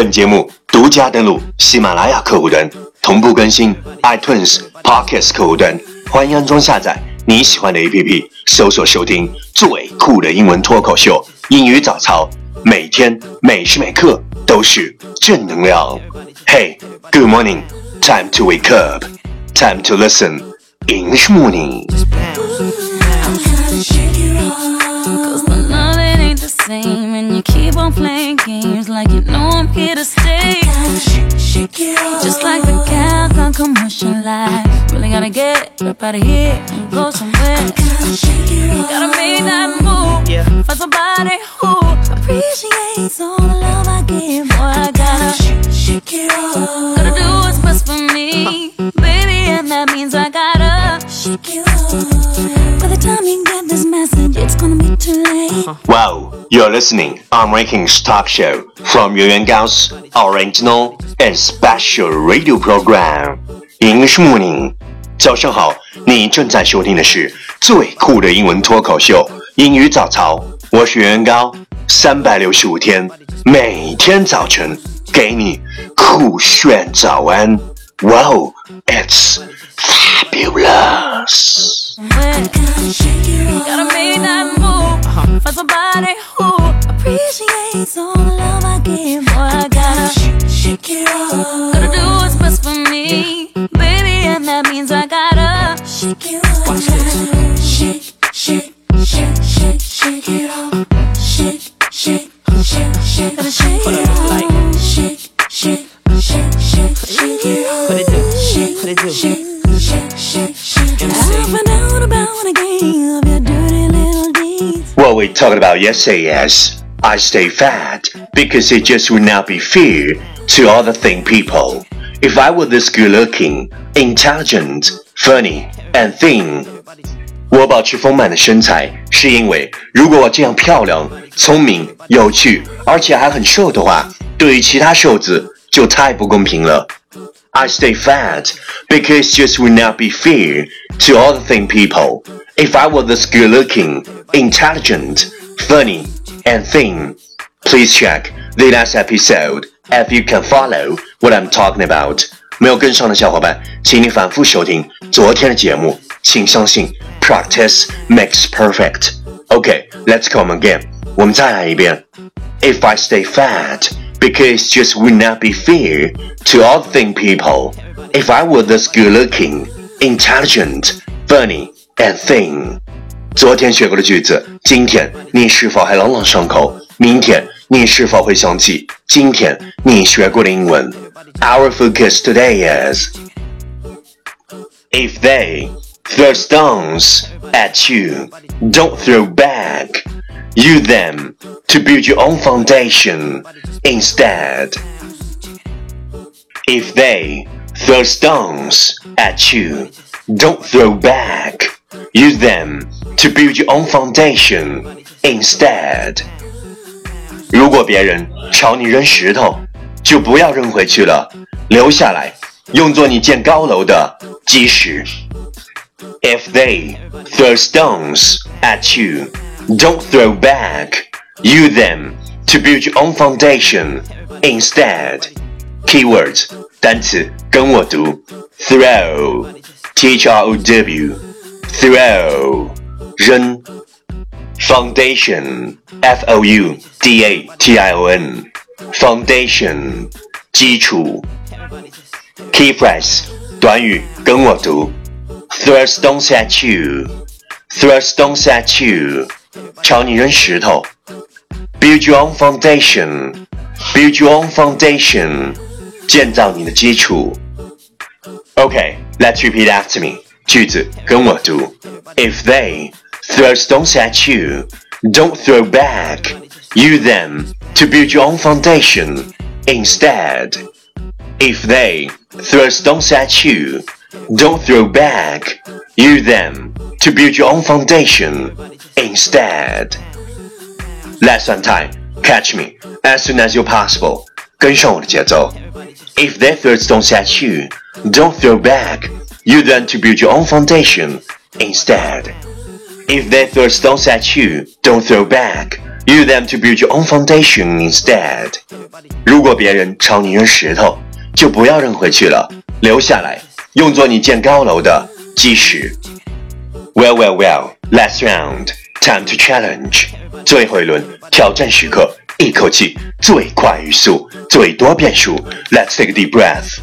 本节目独家登录喜马拉雅客户端，同步更新 iTunes、Podcast 客户端，欢迎安装下载你喜欢的 APP，搜索收听最酷的英文脱口秀——英语早操，每天每时每刻都是正能量。Hey, good morning. Time to wake up. Time to listen. English morning. Cause my love it ain't the same And you keep on playing games Like you know I'm here to stay. Just like the Calgon commercial light Really gotta get up out of here And go somewhere. Gotta make that move. For somebody who Appreciates all the love I give. Boy, you're listening on Rankings Talk Show from Yuan Gao's original and special radio program English Morning。早上好，你正在收听的是最酷的英文脱口秀《英语早操》，我是袁高，三百六十五天，每天早晨给你酷炫早安。Wow, it's fabulous. Gotta make that move For somebody who Appreciates all the love I give. Boy, I gotta Gotta do what's best for me. Baby, and that means I gotta Shake you Shake, shake, shake, shake, shake it off Shake, shake, shake, shake, gotta shake it off Shake, shake, shake, shake, shake it off What it do? Shake, What it do? shake, shake, shake, shake. It MC. off out about one again Of your dirty little deeds. What we talked about? Yesterday is I stay fat because it just would not be fair to other thin people. If I were this good looking, intelligent, funny, and thin, 我保持丰满的身材，是因为如果我这样漂亮、聪明、有趣，而且还很瘦的话，对于其他瘦子就太不公平了。I stay fat because just would not be fair to all the thin people. If I were this good looking, intelligent, funny, and thin, please check the last episode if you can follow what I'm talking about. 没有跟上的小伙伴，请你反复收听昨天的节目。请相信，practice makes perfect. Okay, let's come again. 我们再来一遍。If I stay fat, because just would not be fair to all thin people. If I were this good looking, intelligent, funny, and thin. 昨天学过的句子，今天你是否还朗朗上口？明天你是否会想起今天你学过的英文？Our focus today is if they throw stones at you, don't throw back. Use them to build your own foundation instead. If they throw stones at you, don't throw back. Use them to build your own foundation instead. 如果别人朝你扔石头，就不要扔回去了，留下来，用作你建高楼的基石。If they throw stones at you, don't throw back. Use them to build your own foundation instead. Keywords 单词跟我读：throw, t h r o w, throw 扔；foundation, f o u d a t i o n, foundation 基础。Key phrase 短语跟我读：throw stones at you, throw stones at you 朝你扔石头。Build your own foundation, build your own foundation 建造你的基础。Okay, let's repeat after me. 句子跟我读：If they throw stones at you, don't throw back. Use them to build your own foundation instead. If they throw stones at you, don't throw back. Use them to build your own foundation instead. Lesson time. Catch me as soon as you're possible. 跟上我的节奏。If they throw stones at you, don't throw back. Use them to build your own foundation instead. If they throw stones at you, don't throw back. use them to build your own foundation instead。如果别人朝你扔石头，就不要扔回去了，留下来，用作你建高楼的基石。Well, well, well. Last round, time to challenge. 最后一轮挑战时刻，一口气最快语速，最多变数。Let's take a deep breath.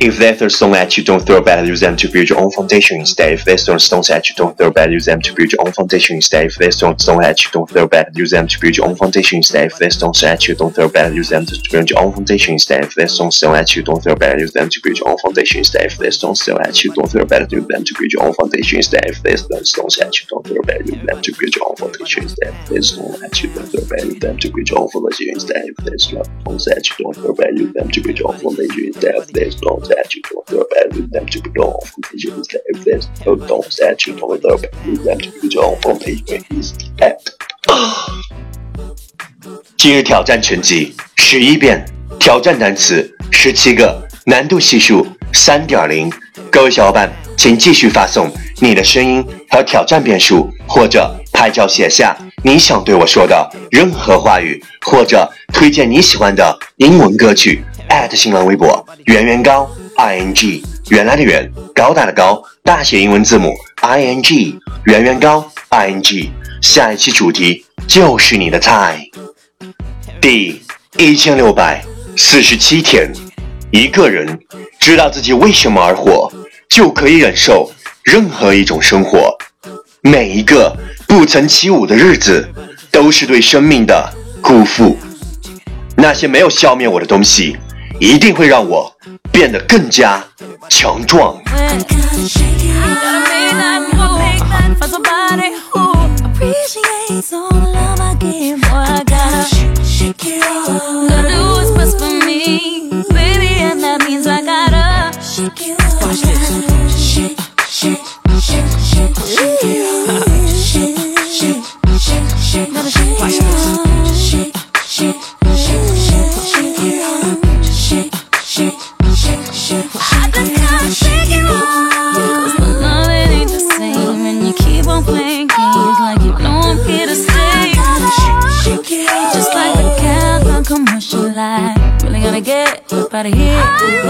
If they throw stones at you, don't throw bad, use them to build your own foundation instead. If they throw stones at you, don't throw bad, use them to build your own foundation instead. If they throw stones at you, don't throw bad, use them to build your own foundation instead. If they throw stones at you, don't throw bad, use them to build your own foundation instead. If they throw stones at you, don't throw bad, use them to build your own foundation instead. If they throw stones at you, don't throw bad, use them to build your own foundation instead. If they throw stones at you, don't throw bad, use them to build your own foundation instead. If they throw at you, don't throw bad, use them to build your own foundation instead. If they throw stones at you, don't throw bad, use them to build your own foundation instead. If they throw at you, don't throw bad with them to build on foundation is if there's no dome statue no other with them to build on foundation is at 今日挑战成绩十一遍，挑战单词十七个，难度系数三点零。各位小伙伴，请继续发送你的声音和挑战遍数，或者拍照写下你想对我说的任何话语，或者推荐你喜欢的英文歌曲。新浪微博圆圆高 i n g 原来的圆高大的高大写英文字母 i n g 圆圆高 i n g 下一期主题就是你的菜。第一千六百四十七天，一个人知道自己为什么而活，就可以忍受任何一种生活。每一个不曾起舞的日子，都是对生命的辜负。那些没有消灭我的东西。一定会让我变得更加强壮。Out of